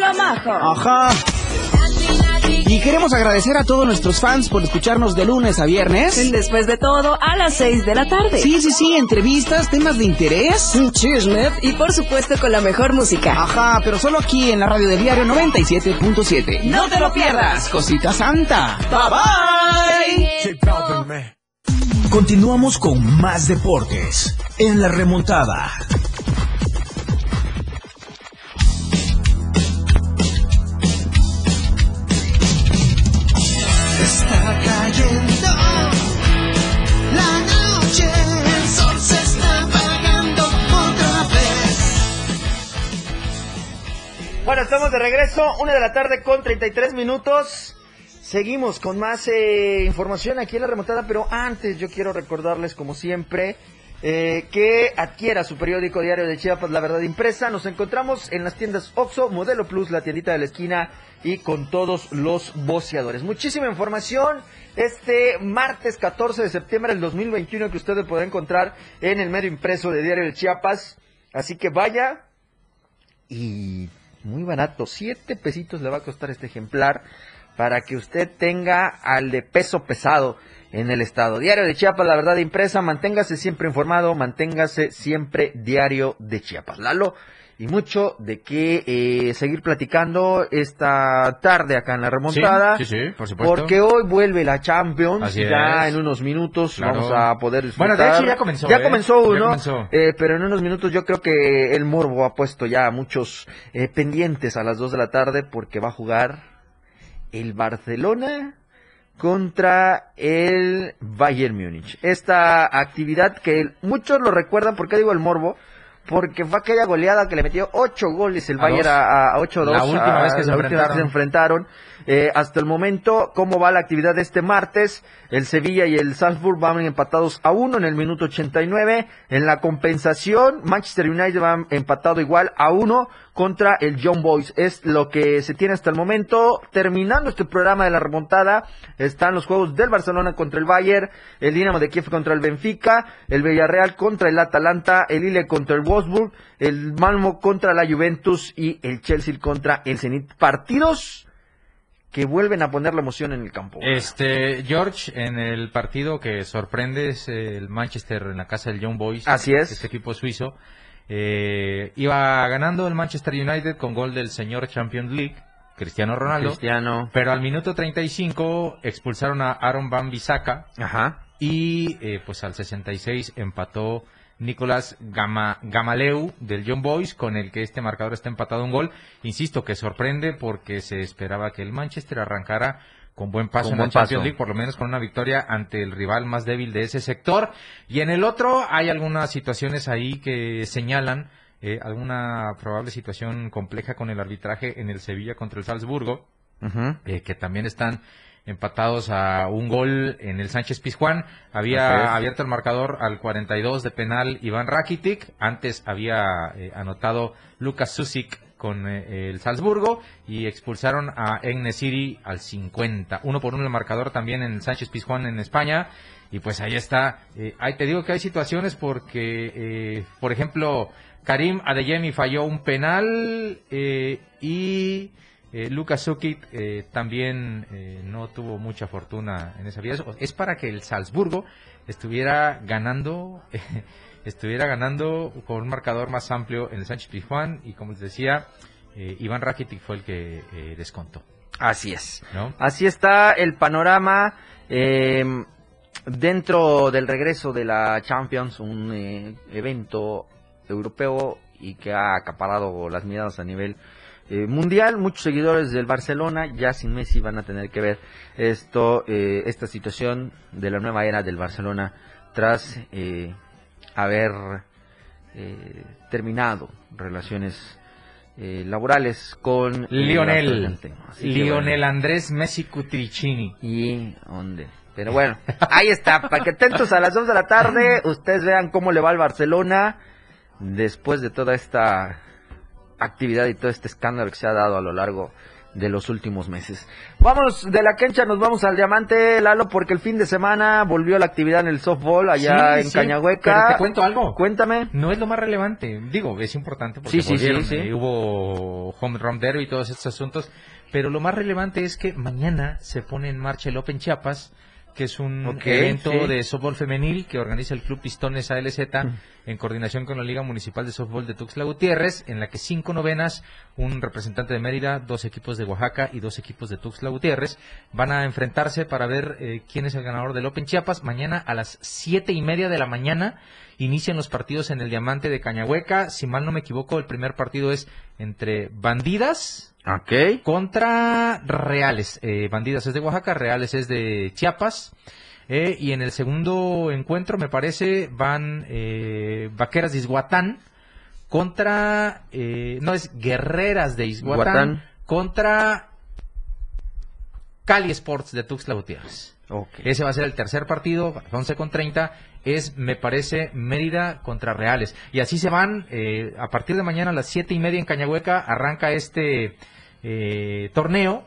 La maja. Ajá. Y Y queremos agradecer a todos nuestros fans por escucharnos de lunes a viernes. Después de todo, a las 6 de la tarde. Sí, sí, sí, entrevistas, temas de interés. Chisme y por supuesto con la mejor música. Ajá, pero solo aquí en la radio del diario 97.7. No te lo pierdas. Cosita Santa. Bye bye. Continuamos con más deportes en la remontada. Estamos de regreso, una de la tarde con 33 minutos. Seguimos con más eh, información aquí en la remontada, pero antes yo quiero recordarles, como siempre, eh, que adquiera su periódico diario de Chiapas, La Verdad Impresa. Nos encontramos en las tiendas Oxo, Modelo Plus, la tiendita de la esquina y con todos los boceadores. Muchísima información este martes 14 de septiembre del 2021 que usted podrá encontrar en el medio impreso de Diario de Chiapas. Así que vaya y muy barato, siete pesitos le va a costar este ejemplar para que usted tenga al de peso pesado en el estado. Diario de Chiapas, la verdad impresa, manténgase siempre informado, manténgase siempre diario de Chiapas. Lalo, y mucho de qué eh, seguir platicando esta tarde acá en la remontada. Sí, sí, sí, por supuesto. Porque hoy vuelve la Champions, Así ya es. en unos minutos Claro. vamos a poder disfrutar. Bueno, de hecho ya comenzó, Ya ¿eh? comenzó Ya uno, comenzó. eh, pero en unos minutos yo creo que el Morbo ha puesto ya muchos eh, pendientes a las 2 de la tarde porque va a jugar el Barcelona contra el Bayern Múnich. Esta actividad que muchos lo recuerdan, ¿por qué digo el Morbo? Porque fue aquella goleada que le metió 8 goles el Bayern a, a 8-2. La última a- vez que se la última vez que se enfrentaron. Eh, hasta el momento, ¿cómo va la actividad de este martes? El Sevilla y el Salzburg van empatados a uno en el minuto 89. En la compensación, Manchester United va empatado igual a uno contra el Young Boys. Es lo que se tiene hasta el momento. Terminando este programa de la remontada, están los juegos del Barcelona contra el Bayern, el Dinamo de Kiev contra el Benfica, el Villarreal contra el Atalanta, el Lille contra el Wolfsburg, el Malmo contra la Juventus y el Chelsea contra el Zenit. Partidos que vuelven a poner la emoción en el campo. Este, George, en el partido que sorprende es el Manchester en la casa del Young Boys. Así es. Este equipo suizo. Eh, iba ganando el Manchester United con gol del señor Champions League, Cristiano Ronaldo. Cristiano. Pero al minuto 35 expulsaron a Aaron Van Bissaka Ajá. y eh, pues al 66 empató Nicolás Gama, Gamaleu del John Boys, con el que este marcador está empatado un gol. Insisto que sorprende porque se esperaba que el Manchester arrancara con buen paso Con en la Champions. League, por lo menos con una victoria ante el rival más débil de ese sector. Y en el otro hay algunas situaciones ahí que señalan eh, alguna probable situación compleja con el arbitraje en el Sevilla contra el Salzburgo eh, que también están empatados a un gol en el Sánchez Pizjuán. Había abierto el marcador al 42 de penal Iván Rakitic. Antes había eh, anotado Lucas Susik con eh, el Salzburgo y expulsaron a City al 50. Uno por uno el marcador también en el Sánchez Pizjuán en España. Y pues ahí está. Eh, ahí te digo que hay situaciones porque, por ejemplo, Karim Adeyemi falló un penal eh, y eh, Lucas Sukic eh, también eh, no tuvo mucha fortuna en esa vida. Es- para que el Salzburgo estuviera ganando, estuviera ganando con un marcador más amplio en el Sánchez Pizjuán y como les decía, eh, Iván Rakitic fue el que eh, descontó. Así es. ¿no? Así está el panorama eh, dentro del regreso de la Champions, un evento europeo y que ha acaparado las miradas a nivel eh, mundial. Muchos seguidores del Barcelona ya sin Messi van a tener que ver esto, eh, esta situación de la nueva era del Barcelona tras eh, haber eh, terminado relaciones eh, laborales con el Lionel, Lionel. Andrés Messi Cutricini. ¿Y dónde? Pero bueno, ahí está, para que atentos a las 2 de la tarde, ustedes vean cómo le va al Barcelona después de toda esta actividad y todo este escándalo que se ha dado a lo largo de los últimos meses. Vamos de la cancha, nos vamos al diamante, Lalo, porque el fin de semana volvió la actividad en el softball allá Sí, en sí, Cañahueca. pero te cuento algo. Cuéntame. No es lo más relevante. Digo, es importante porque Sí, volvieron, eh, hubo home run derby y todos estos asuntos. Pero lo más relevante es que mañana se pone en marcha el Open Chiapas, que es un evento de softball femenil que organiza el Club Pistones ALZ en coordinación con la Liga Municipal de Softball de Tuxtla Gutiérrez, en la que cinco novenas, un representante de Mérida, dos equipos de Oaxaca y dos equipos de Tuxtla Gutiérrez van a enfrentarse para ver eh, quién es el ganador del Open Chiapas. Mañana a las siete y media de la mañana inician los partidos en el Diamante de Cañahueca. Si mal no me equivoco, el primer partido es entre Bandidas contra Reales. Eh, Bandidas es de Oaxaca, Reales es de Chiapas. Eh, y en el segundo encuentro, me parece, van eh, Vaqueras de Izhuatán contra... eh, no, es Guerreras de Izhuatán. contra Cali Sports de Tuxtla Gutiérrez. Ok. Ese va a ser el tercer partido, a las 11 con 30. Es, me parece, Mérida contra Reales. Y así se van. eh, a partir de mañana a las siete y media en Cañahueca arranca este eh, torneo.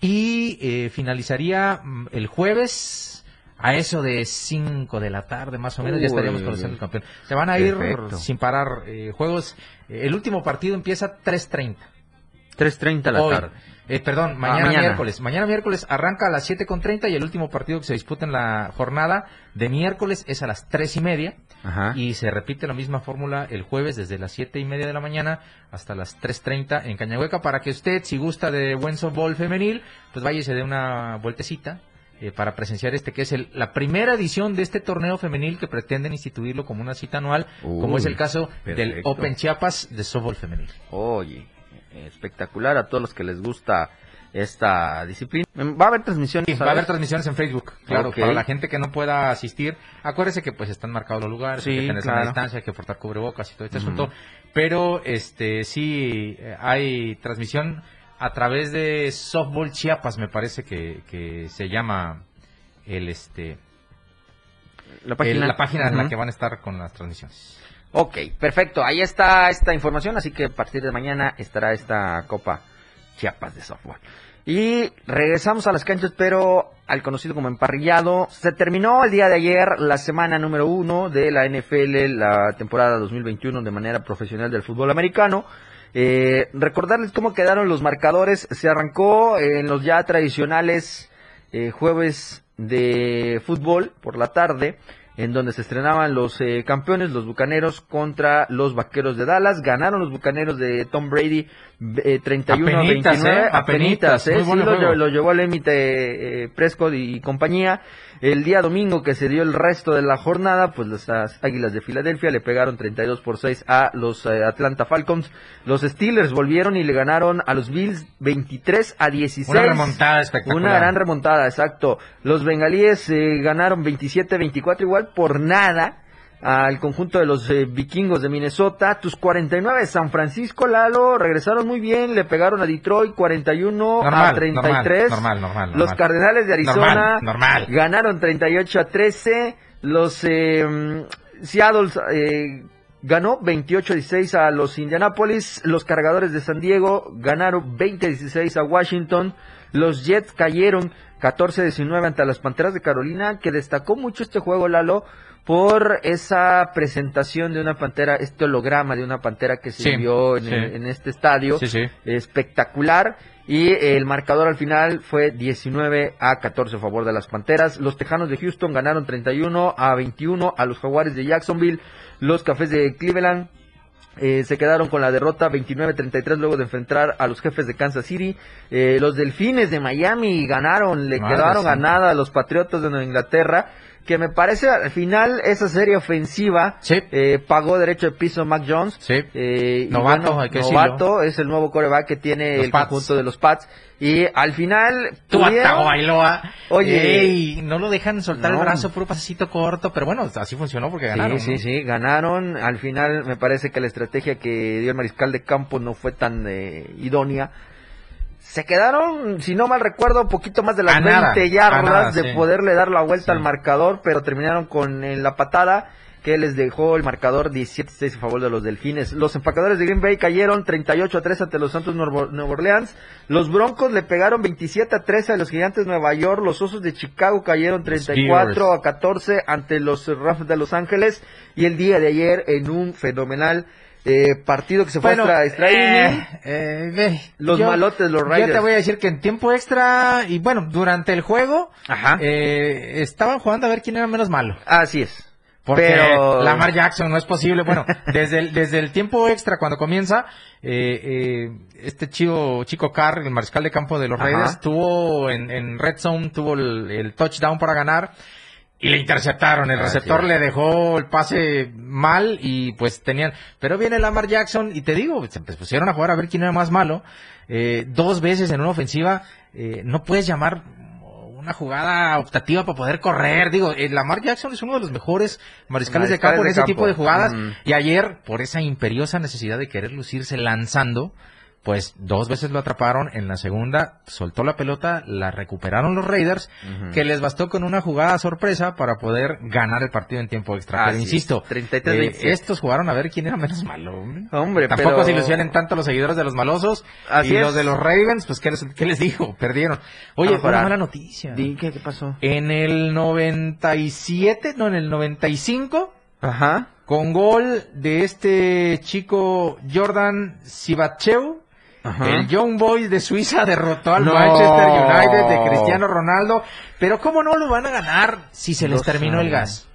Y eh, finalizaría mm, el jueves a eso de 5 de la tarde, más o menos. ya estaríamos conociendo el campeón. Se van a ir sin parar eh, juegos. Eh, el último partido empieza 3.30. 3.30 la Hoy. tarde. Eh, perdón, mañana, mañana. miércoles. Mañana miércoles arranca a las 7.30 y el último partido que se disputa en la jornada de miércoles es a las tres y media. Ajá. Y se repite la misma fórmula el jueves desde las siete y media de la mañana hasta las 3.30 en Cañahueca para que usted, si gusta de buen softball femenil, pues vaya y se dé una vueltecita eh, para presenciar este que es el, la primera edición de este torneo femenil que pretenden instituirlo como una cita anual, como es el caso del. Open Chiapas de softball femenil. Oye, espectacular a todos los que les gusta esta disciplina. Va a haber transmisión. Sí, va a haber transmisiones en Facebook, claro, Ok. para la gente que no pueda asistir. Acuérdese que pues están marcados los lugares, Sí, hay que tener claro. distancia, hay que portar cubrebocas y todo este asunto. Pero este sí eh, hay transmisión a través de Softball Chiapas, me parece que, que se llama el este La el- página, en la que van a estar con las transmisiones. Ok, perfecto. Ahí está esta información, así que a partir de mañana estará esta Copa Chiapas de softball. Y regresamos a las canchas, pero al conocido como emparrillado. Se terminó el día de ayer la semana número uno de la NFL, la temporada 2021 de manera profesional del fútbol americano. Eh, recordarles cómo quedaron los marcadores. Se arrancó en los ya tradicionales eh, jueves de fútbol por la tarde, en donde se estrenaban los eh, campeones, los Bucaneros contra los Vaqueros de Dallas. Ganaron los Bucaneros de Tom Brady eh, 31 a Apenitas, 29. ¿eh? Apenitas, ¿eh? muy Sí, lo, lo llevó al límite eh, Prescott y compañía. El día domingo que se dio el resto de la jornada, pues las las Águilas de Filadelfia le pegaron 32 por 6 a los eh, Atlanta Falcons. Los Steelers volvieron y le ganaron a los Bills 23 a 16. Una remontada espectacular. Una gran remontada, exacto. Los bengalíes eh, ganaron 27-24 igual por nada al conjunto de los eh, vikingos de Minnesota. Tus 49 de San Francisco, Lalo, regresaron muy bien, le pegaron a Detroit 41 a Normal, 33. normal, normal, Los. Cardenales de Arizona ganaron 38 a 13. Los eh, Seattle eh, ganó 28 a 16 a los Indianapolis. Los Cargadores de San Diego ganaron 20 a 16 a Washington. Los Jets cayeron 14 a 19 ante las Panteras de Carolina, que destacó mucho este juego, Lalo, por esa presentación de una pantera, este holograma de una pantera que se Sí, vio en, sí. el- en este estadio Sí, sí. espectacular y el marcador al final fue 19 a 14 a favor de las Panteras. Los Tejanos de Houston ganaron 31 a 21 a los Jaguares de Jacksonville. Los Cafés de Cleveland eh, se quedaron con la derrota 29-33 luego de enfrentar a los jefes de Kansas City. Eh, los Delfines de Miami ganaron, le Madre quedaron santa. ganada a los Patriotas de Nueva Inglaterra. Que me parece al final esa serie ofensiva eh, pagó derecho de piso Mac Jones. Eh, Novato, hay que decirlo. novato, es el nuevo coreback que tiene Los el Pats. conjunto de los Pats. Y al final. Oye. Ey, no lo dejan soltar No. el brazo, puro pasecito corto, pero bueno, así funcionó porque ganaron. Sí, sí, ¿no? sí, ganaron. Al final me parece que la estrategia que dio el mariscal de campo no fue tan eh, idónea. Se quedaron, si no mal recuerdo, poquito más de las A nada, 20 a yardas nada, de sí. poderle dar la vuelta al marcador, pero terminaron con en la patada. que les dejó el marcador 17-6 a favor de los Delfines. Los empacadores de Green Bay cayeron 38 a 3 ante los Santos Nuevo Nueva Orleans. Los Broncos le pegaron 27 a 13 a los Gigantes de Nueva York. Los Osos de Chicago cayeron 34 a 14 ante los Rams de Los Ángeles. Y el día de ayer en un fenomenal eh, partido que se fue Bueno, extra, extra eh, eh, Los malotes, los Yo Raiders. te voy a decir que en tiempo extra y bueno, durante el juego Ajá. eh, estaban jugando a ver quién era menos malo. Así es. Porque Pero- Lamar Jackson no es posible. Bueno, desde el, desde el tiempo extra, cuando comienza, eh, eh, este chico, chico Carr, el mariscal de campo de los. Raiders, tuvo en, en Red Zone, tuvo el, el touchdown para ganar y le interceptaron. El Así receptor es. le dejó el pase mal y pues tenían. Pero viene Lamar Jackson y te digo, se pusieron a jugar a ver quién era más malo. Eh, dos veces en una ofensiva, eh, no puedes llamar una jugada optativa para poder correr. Digo, eh, Lamar Jackson es uno de los mejores mariscales, de campo en de ese campo. tipo de jugadas. Ujú. Y ayer, por esa imperiosa necesidad de querer lucirse lanzando, pues dos veces lo atraparon. En la segunda soltó la pelota, la recuperaron los Raiders, que les bastó con una jugada sorpresa para poder ganar el partido en tiempo extra. Pero insisto, 33-27. eh, estos jugaron a ver quién era menos malo. hombre. Hombre, Tampoco pero- se ilusionen tanto los seguidores de los malosos. Así y es. los de los Ravens, pues ¿qué les, qué les digo? Perdieron. Oye, Vamos a una mala noticia. ¿qué, qué pasó? En el 97, no, en el 95, Ajá. con gol de este chico Jordan Sibacheu, Ajá. el Young Boys de Suiza derrotó al No. Manchester United de Cristiano Ronaldo. Pero ¿cómo no lo van a ganar si se les terminó el gas?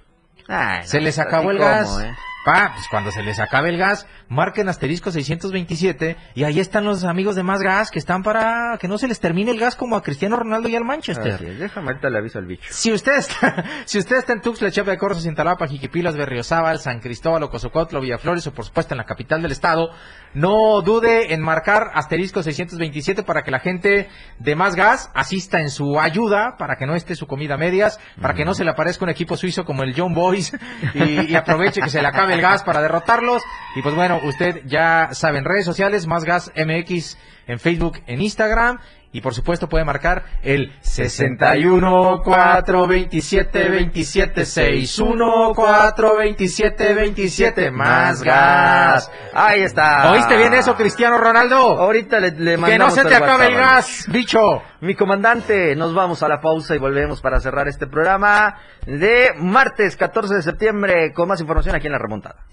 Ay, no, Se les así acabó el gas. eh. Pa, pues cuando se les acabe el gas, marquen asterisco 627 y ahí están los amigos de Más Gas que están para que no se les termine el gas como a Cristiano Ronaldo y al Manchester. Así es, déjame ahorita le aviso al bicho. Si usted está, si usted está en Tuxtla, Chiapa de Corzo, Cintalapa, Jiquipilas, Berriozábal, San Cristóbal, Ocosocotlo, Villaflores o por supuesto en la capital del estado, no dude en marcar asterisco 627 para que la gente de Más Gas asista en su ayuda, para que no esté su comida a medias, para que no se le aparezca un equipo suizo como el John Boys y, y aproveche que se le acabe el gas para derrotarlos. Y pues bueno, usted ya sabe en redes sociales, Más Gas MX en Facebook, en Instagram. Y por supuesto puede marcar el 61 427 27 61 427 27 más gas. Ahí está. ¿Oíste bien eso, Cristiano Ronaldo? Ahorita le, le Que no mandamos se te acabe el gas, bicho. Mi comandante, nos vamos a la pausa y volvemos para cerrar este programa de martes 14 de septiembre con más información aquí en La Remontada.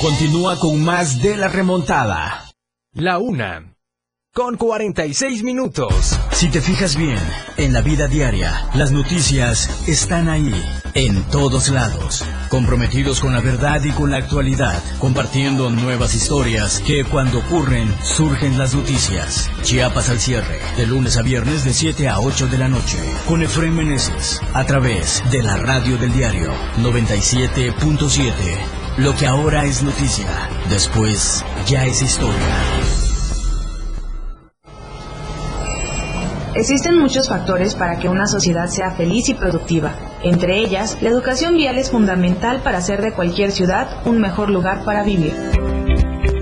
Continúa con más de la remontada. La una. Con 46 minutos. Si te fijas bien, en la vida diaria, las noticias están ahí, en todos lados, comprometidos con la verdad y con la actualidad, compartiendo nuevas historias que cuando ocurren surgen las noticias. Chiapas al cierre, de lunes a viernes de 7 a 8 de la noche, con Efraín Meneses, a través de la radio del diario 97.7. Lo que ahora es noticia, después ya es historia. Existen muchos factores para que una sociedad sea feliz y productiva. Entre ellas, la educación vial es fundamental para hacer de cualquier ciudad un mejor lugar para vivir.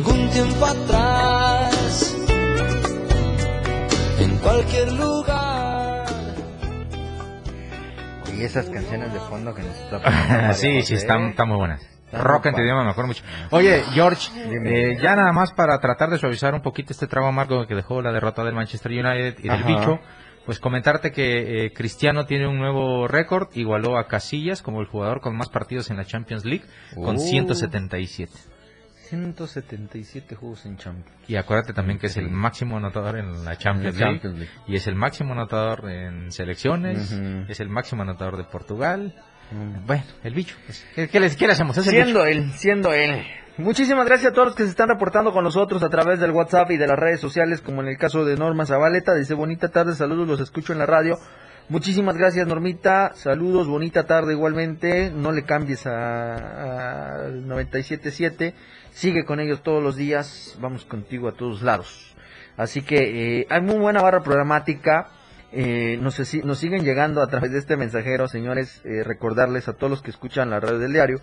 algún tiempo atrás, en cualquier lugar. Y esas canciones de fondo que nos está Sí, sí, están, están muy buenas. Rock en tu idioma, mejor mucho. Oye, George, eh, ya nada más para tratar de suavizar un poquito este trago amargo que dejó la derrota del Manchester United y del Ajá. bicho, pues comentarte que eh, Cristiano tiene un nuevo récord, igualó a Casillas como el jugador con más partidos en la Champions League, con uh. 177. 177 juegos en Champions. Y acuérdate también que es el máximo anotador en la Champions, League, Champions League. y es el máximo anotador en selecciones, es el máximo anotador de Portugal. Bueno, el bicho. pues, ¿Qué, qué les- qué le hacemos? Es el Siendo bicho. él, siendo él. Muchísimas gracias a todos los que se están reportando con nosotros a través del WhatsApp y de las redes sociales, como en el caso de Norma Zabaleta. Dice, bonita tarde, saludos, los escucho en la radio. Muchísimas gracias, Normita. Saludos, bonita tarde igualmente. No le cambies a, a 97.7. Sigue con ellos todos los días. Vamos contigo a todos lados. Así que eh, hay muy buena barra programática. Eh, nos, nos siguen llegando a través de este mensajero, señores. eh, recordarles a todos los que escuchan la radio del diario.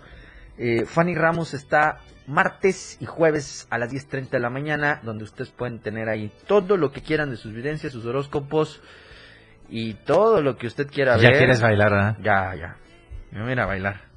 eh, Fanny Ramos está martes y jueves a las 10.30 de la mañana, donde ustedes pueden tener ahí todo lo que quieran de sus vivencias, sus horóscopos y todo lo que usted quiera Ya ver. quieres bailar, ¿verdad? Ya, ya. Me voy a bailar.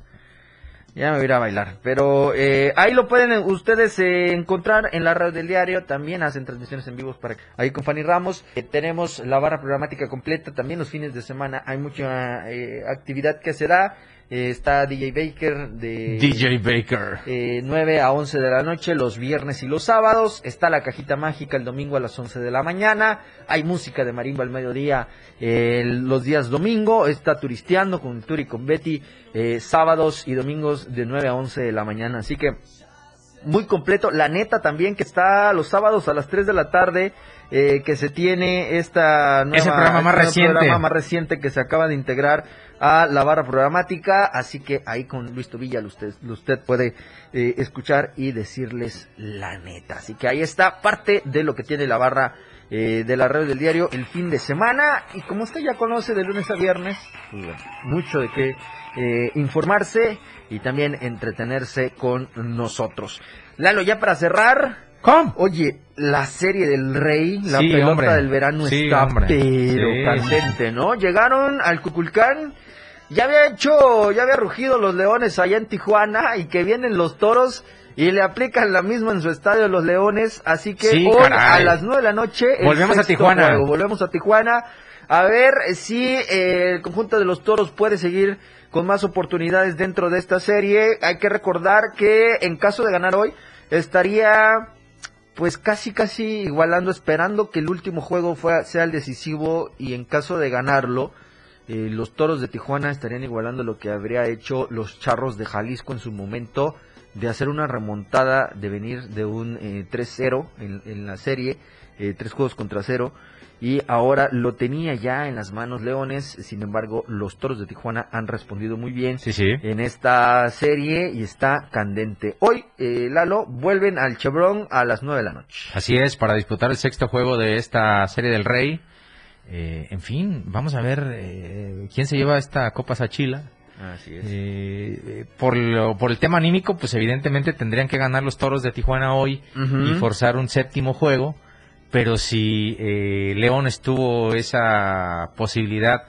Ya me voy a bailar. Pero eh, ahí lo pueden eh, ustedes eh, encontrar en la radio del diario. También hacen transmisiones en vivos para ahí con Fanny Ramos. Eh, tenemos la barra programática completa. También los fines de semana hay mucha eh, actividad que se da. Eh, está DJ Baker de DJ Baker. eh, 9 a 11 de la noche los viernes y los sábados. Está la cajita mágica el domingo a las 11 de la mañana. Hay música de marimba al mediodía eh, los días domingo. Está turisteando con Turi con Betty eh, sábados y domingos de 9 a 11 de la mañana. Así que muy completo. La neta también que está los sábados a las 3 de la tarde. eh, que se tiene esta nueva, Es el programa más este nuevo reciente. programa más reciente que se acaba de integrar a la barra programática, así que ahí con Luis Tobilla usted, usted puede eh, escuchar y decirles la neta. Así que ahí está parte de lo que tiene la barra eh, de la red del diario el fin de semana y como usted ya conoce de lunes a viernes, pues mucho de qué eh, informarse y también entretenerse con nosotros. Lalo, ya para cerrar. ¿Cómo? Oye, la serie del rey, la Sí, pelota hombre. del verano Sí, está hombre. pero Sí. candente, ¿no? Llegaron al Cuculcán, ya había hecho, ya había rugido los leones allá en Tijuana y que vienen los toros y le aplican la misma en su estadio los leones, así que hoy caray. a las nueve de la noche Volvemos a Tijuana. juego. volvemos a Tijuana a ver si eh, el conjunto de los toros puede seguir con más oportunidades dentro de esta serie. Hay que recordar que en caso de ganar hoy estaría pues casi casi igualando, esperando que el último juego fue, sea el decisivo y en caso de ganarlo, eh, los toros de Tijuana estarían igualando lo que habría hecho los charros de Jalisco en su momento de hacer una remontada, de venir de un eh, 3-0 en, en la serie, eh, tres juegos contra cero, y ahora lo tenía ya en las manos Leones, sin embargo los toros de Tijuana han respondido muy bien Sí, sí. en esta serie y está candente. Hoy, eh, Lalo, vuelven al Chevron a las 9 de la noche. Así es, para disputar el sexto juego de esta serie del Rey. Eh, en fin, vamos a ver eh, quién se lleva esta Copa Sachila. Así es. Eh, por, lo- por el tema anímico, pues evidentemente tendrían que ganar los toros de Tijuana hoy y forzar un séptimo juego. Pero si eh, Leones tuvo esa posibilidad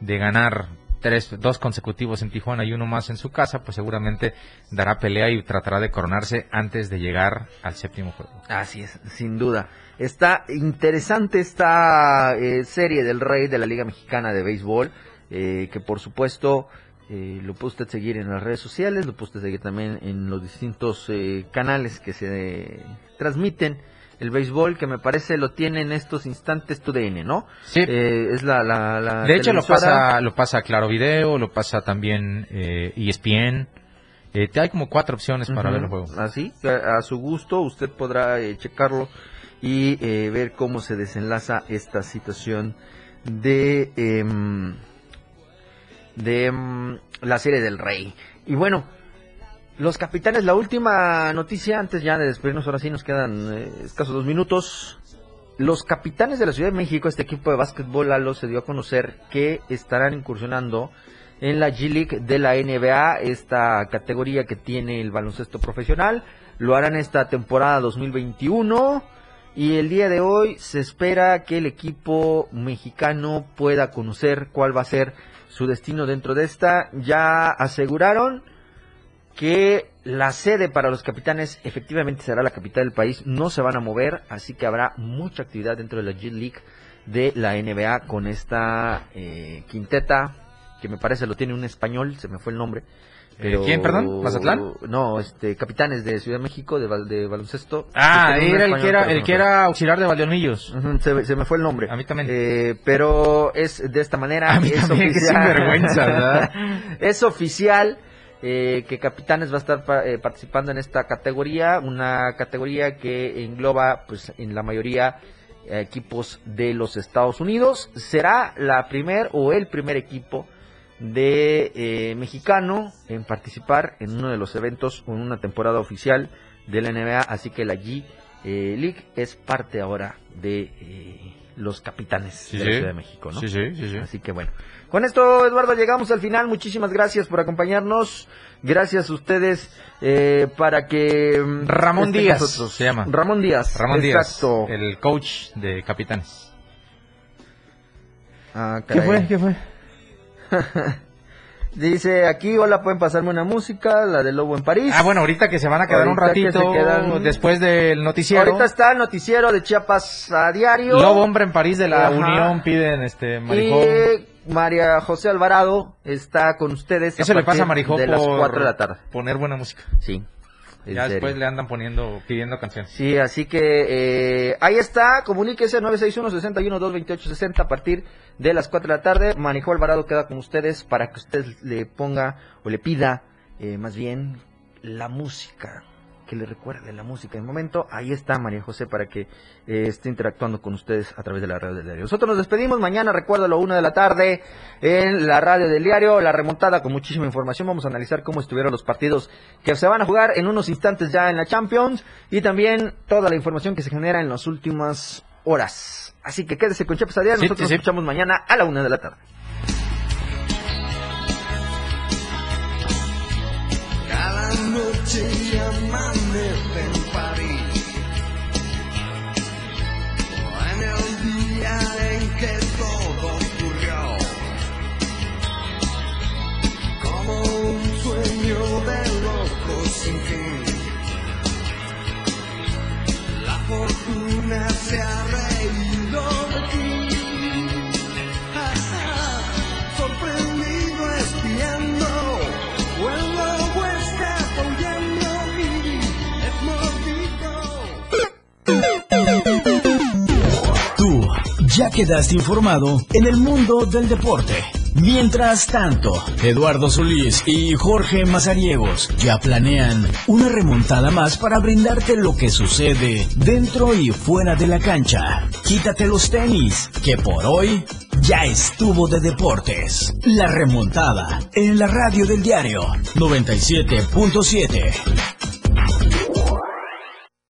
de ganar tres, dos consecutivos en Tijuana y uno más en su casa, pues seguramente dará pelea y tratará de coronarse antes de llegar al séptimo juego. Así es, sin duda. Está interesante esta eh, serie del Rey de la Liga Mexicana de Béisbol, eh, que por supuesto eh, lo puede usted seguir en las redes sociales, lo puede usted seguir también en los distintos eh, canales que se eh, transmiten el béisbol, que me parece lo tiene en estos instantes TUDN, ¿no? Sí. Eh, es la, la, la De hecho, lo pasa, lo pasa Claro Video, lo pasa también eh, ESPN. Eh, hay como cuatro opciones para Ujú, ver el juego. Así, a, a su gusto, usted podrá eh, checarlo y eh, ver cómo se desenlaza esta situación de, em, de em, la serie del rey. Y bueno, los capitanes, la última noticia, antes ya de despedirnos, ahora sí nos quedan eh, escasos dos minutos. Los capitanes de la Ciudad de México, este equipo de básquetbol, se dio a conocer que estarán incursionando en la G-League de la NBA, esta categoría que tiene el baloncesto profesional. Lo harán esta temporada 2021 Y el día de hoy se espera que el equipo mexicano pueda conocer cuál va a ser su destino dentro de esta. Ya aseguraron que la sede para los capitanes efectivamente será la capital del país, no se van a mover, así que habrá mucha actividad dentro de la G League de la NBA con esta eh, quinteta que me parece lo tiene un español, se me fue el nombre. Eh, ¿quién, perdón? ¿Mazatlán? No, este, capitanes de Ciudad de México de, bal- de baloncesto. Ah, un era el que era, el no que era auxiliar de Valdeolmillos. Ujú, se, se me fue el nombre. A mí también. Eh, pero es de esta manera. A mí es también, qué oficial. sinvergüenza, ¿verdad? es oficial eh, que Capitanes va a estar eh, participando en esta categoría, una categoría que engloba, pues, en la mayoría eh, equipos de los Estados Unidos. Será la primer o el primer equipo de eh, mexicano en participar en uno de los eventos o en una temporada oficial de la NBA, así que la G League es parte ahora de los capitanes Sí, de la sí. Ciudad de México, ¿no? Sí, sí, sí, sí. Así que bueno. Con esto, Eduardo, llegamos al final. Muchísimas gracias por acompañarnos. Gracias a ustedes eh, para que... mm, Ramón Díaz nosotros. se llama. Ramón Díaz. Ramón Exacto. Díaz, el coach de capitanes. Ah, ¿Qué fue? ¿Qué fue? Dice aquí, hola, pueden pasarme una música, la de Lobo en París. Ah, bueno, ahorita que se van a quedar un Ahorita que se ratito quedan- después del noticiero. Ahorita está el noticiero de Chiapas a diario. Lobo Hombre en París de la Ajá. Unión piden este Marijó. Y María José Alvarado está con ustedes. Eso le pasa a Marijó De las por 4 de la tarde. poner buena música. Sí. Ya después le andan poniendo, pidiendo canciones. Sí, así que eh, ahí está, comuníquese 961-61-228-60 a partir de las 4 de la tarde. Manejó Alvarado queda con ustedes para que usted le ponga o le pida eh, más bien la música, que le recuerde la música. En momento, ahí está María José para que eh, esté interactuando con ustedes a través de la radio del diario. Nosotros nos despedimos mañana, recuérdalo, una de la tarde en la radio del diario, la remontada con muchísima información. Vamos a analizar cómo estuvieron los partidos que se van a jugar en unos instantes ya en la Champions y también toda la información que se genera en las últimas horas. Así que quédese con Chiapas a diario. Sí, Nosotros sí, sí. nos escuchamos mañana a la una de la tarde. Cada noche se ha reído de ti. Ah, sorprendido espiando. O el lobo está apoyando y es mordido. Tú ya quedaste informado en el mundo del deporte. Mientras tanto, Eduardo Solís y Jorge Mazariegos ya planean una remontada más para brindarte lo que sucede dentro y fuera de la cancha. Quítate los tenis, que por hoy ya estuvo de deportes. La remontada en la radio del diario 97.7.